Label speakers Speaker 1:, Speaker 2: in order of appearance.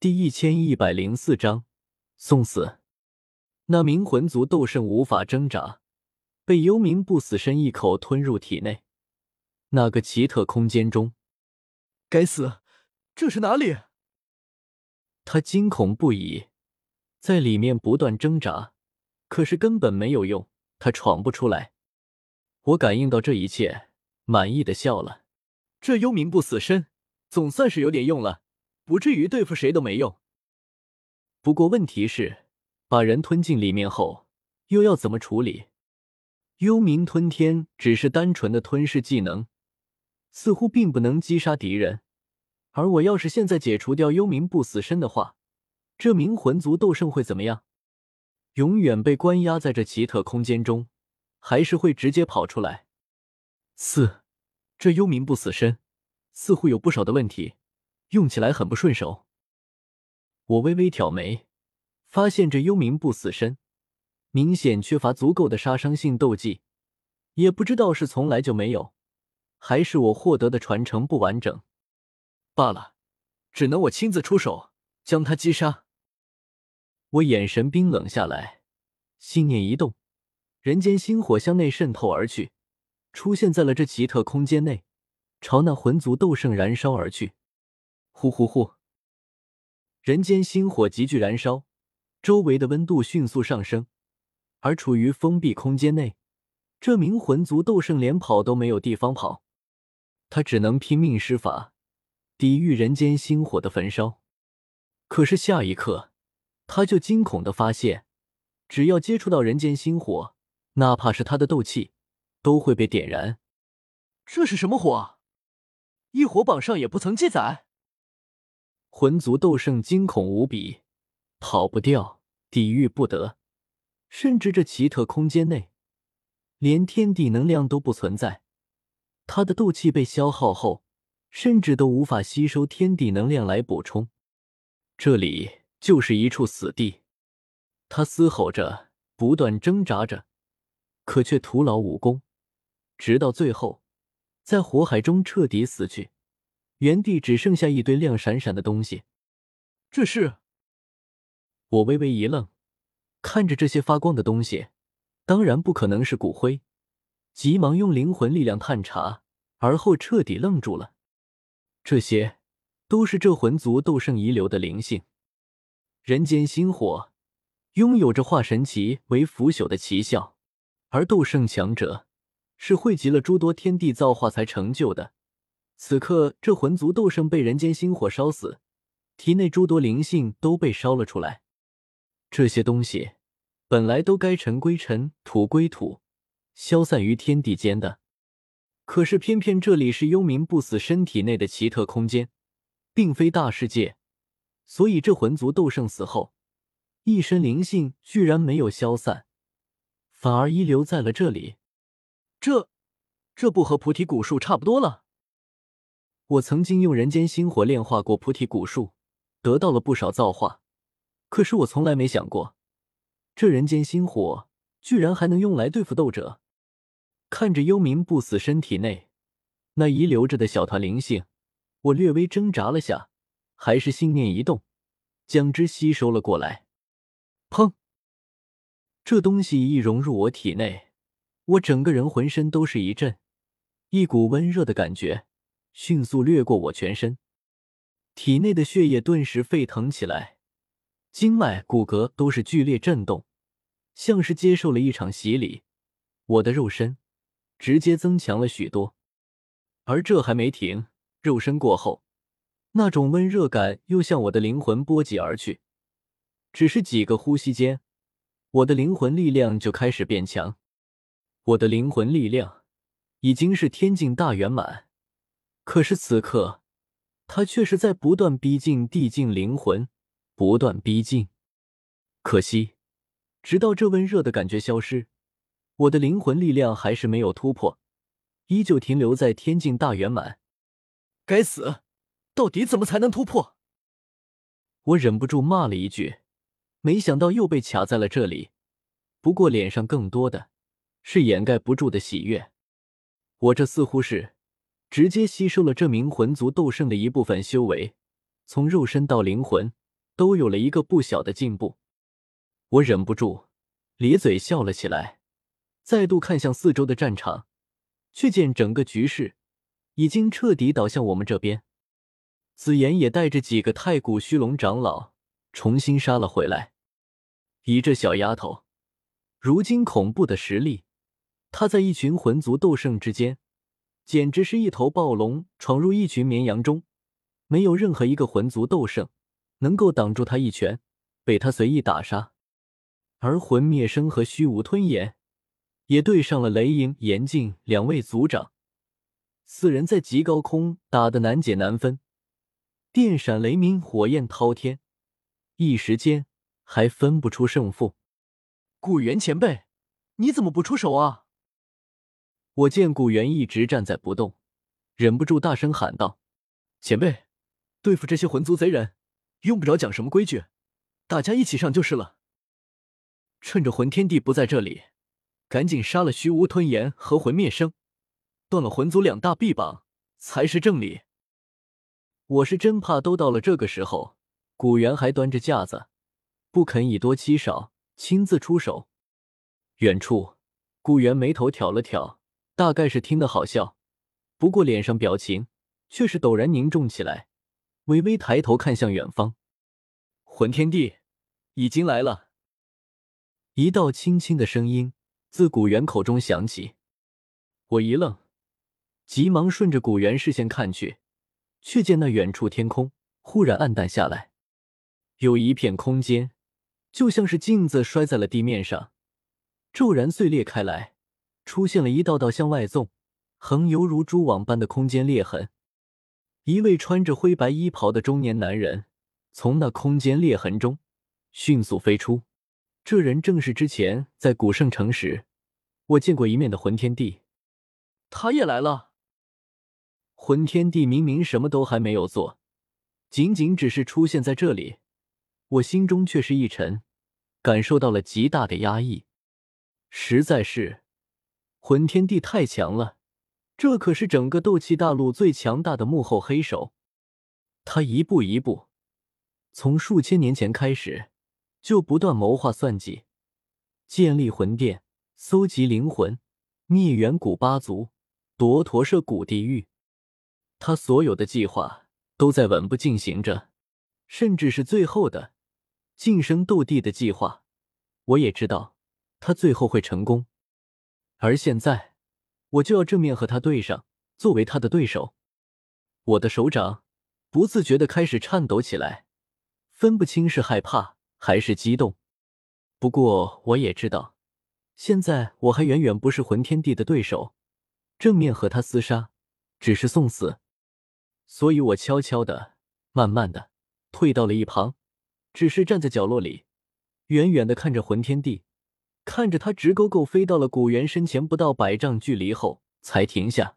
Speaker 1: 第一千一百零四章送死。那名魂族斗圣无法挣扎，被幽冥不死身一口吞入体内。那个奇特空间中，
Speaker 2: 该死，这是哪里？
Speaker 1: 他惊恐不已，在里面不断挣扎，可是根本没有用，他闯不出来。我感应到这一切，满意的笑了。这幽冥不死身，总算是有点用了。不至于对付谁都没用。不过问题是，把人吞进里面后，又要怎么处理？幽冥吞天只是单纯的吞噬技能，似乎并不能击杀敌人。而我要是现在解除掉幽冥不死身的话，这名魂族斗圣会怎么样？永远被关押在这奇特空间中，还是会直接跑出来？四，这幽冥不死身似乎有不少的问题。用起来很不顺手。我微微挑眉，发现这幽冥不死身明显缺乏足够的杀伤性斗技，也不知道是从来就没有，还是我获得的传承不完整。罢了，只能我亲自出手将他击杀。我眼神冰冷下来，心念一动，人间星火向内渗透而去，出现在了这奇特空间内，朝那魂族斗圣燃烧而去。呼呼呼！人间星火急剧燃烧，周围的温度迅速上升。而处于封闭空间内，这名魂族斗圣连跑都没有地方跑，他只能拼命施法，抵御人间星火的焚烧。可是下一刻，他就惊恐的发现，只要接触到人间星火，哪怕是他的斗气，都会被点燃。
Speaker 2: 这是什么火？异火榜上也不曾记载。
Speaker 1: 魂族斗圣惊恐无比，跑不掉，抵御不得，甚至这奇特空间内连天地能量都不存在。他的斗气被消耗后，甚至都无法吸收天地能量来补充。这里就是一处死地。他嘶吼着，不断挣扎着，可却徒劳无功，直到最后，在火海中彻底死去。原地只剩下一堆亮闪闪的东西，
Speaker 2: 这是？
Speaker 1: 我微微一愣，看着这些发光的东西，当然不可能是骨灰，急忙用灵魂力量探查，而后彻底愣住了。这些都是这魂族斗圣遗留的灵性。人间星火拥有着化神奇为腐朽的奇效，而斗圣强者是汇集了诸多天地造化才成就的。此刻，这魂族斗圣被人间星火烧死，体内诸多灵性都被烧了出来。这些东西本来都该尘归尘，土归土，消散于天地间的。可是偏偏这里是幽冥不死身体内的奇特空间，并非大世界，所以这魂族斗圣死后，一身灵性居然没有消散，反而遗留在了这里。
Speaker 2: 这，这不和菩提古树差不多了？
Speaker 1: 我曾经用人间星火炼化过菩提古树，得到了不少造化。可是我从来没想过，这人间星火居然还能用来对付斗者。看着幽冥不死身体内那遗留着的小团灵性，我略微挣扎了下，还是心念一动，将之吸收了过来。砰！这东西一融入我体内，我整个人浑身都是一震，一股温热的感觉。迅速掠过我全身，体内的血液顿时沸腾起来，经脉、骨骼都是剧烈震动，像是接受了一场洗礼。我的肉身直接增强了许多，而这还没停，肉身过后，那种温热感又向我的灵魂波及而去。只是几个呼吸间，我的灵魂力量就开始变强。我的灵魂力量已经是天境大圆满。可是此刻，他却是在不断逼近地境灵魂，不断逼近。可惜，直到这温热的感觉消失，我的灵魂力量还是没有突破，依旧停留在天境大圆满。
Speaker 2: 该死，到底怎么才能突破？
Speaker 1: 我忍不住骂了一句，没想到又被卡在了这里。不过脸上更多的是掩盖不住的喜悦。我这似乎是……直接吸收了这名魂族斗圣的一部分修为，从肉身到灵魂，都有了一个不小的进步。我忍不住咧嘴笑了起来，再度看向四周的战场，却见整个局势已经彻底倒向我们这边。紫妍也带着几个太古虚龙长老重新杀了回来。以这小丫头如今恐怖的实力，她在一群魂族斗圣之间，简直是一头暴龙闯入一群绵羊中，没有任何一个魂族斗圣能够挡住他一拳，被他随意打杀。而魂灭生和虚无吞炎也对上了雷影、严禁两位族长，四人在极高空打得难解难分，电闪雷鸣，火焰滔天，一时间还分不出胜负。
Speaker 2: 古元前辈，你怎么不出手啊？
Speaker 1: 我见古元一直站在不动，忍不住大声喊道：“
Speaker 2: 前辈，对付这些魂族贼人，用不着讲什么规矩，大家一起上就是了。”趁着魂天帝不在这里，赶紧杀了虚无吞炎和魂灭生，断了魂族两大臂膀才是正理。
Speaker 1: 我是真怕都到了这个时候，古元还端着架子，不肯以多欺少，亲自出手。远处，古元眉头挑了挑，大概是听得好笑，不过脸上表情却是陡然凝重起来，微微抬头看向远方，
Speaker 2: 魂天帝已经来了。
Speaker 1: 一道轻轻的声音自古元口中响起，我一愣，急忙顺着古元视线看去，却见那远处天空忽然暗淡下来，有一片空间就像是镜子摔在了地面上，骤然碎裂开来，出现了一道道向外纵、横犹如蛛网般的空间裂痕。一位穿着灰白衣袍的中年男人从那空间裂痕中迅速飞出。这人正是之前在古圣城时我见过一面的魂天帝，
Speaker 2: 他也来了。
Speaker 1: 魂天帝明明什么都还没有做，仅仅只是出现在这里，我心中却是一沉，感受到了极大的压抑。实在是，魂天帝太强了，这可是整个斗气大陆最强大的幕后黑手。他一步一步，从数千年前开始。就不断谋划算计，建立魂殿，搜集灵魂，灭远古八族，夺驼舍古地狱。他所有的计划都在稳步进行着，甚至是最后的晋升斗帝的计划，我也知道他最后会成功。而现在，我就要正面和他对上，作为他的对手。我的手掌不自觉的开始颤抖起来，分不清是害怕。还是激动，不过我也知道，现在我还远远不是魂天帝的对手，正面和他厮杀只是送死，所以我悄悄的、慢慢的退到了一旁，只是站在角落里，远远的看着魂天帝，看着他直勾勾飞到了古猿身前不到百丈距离后才停下。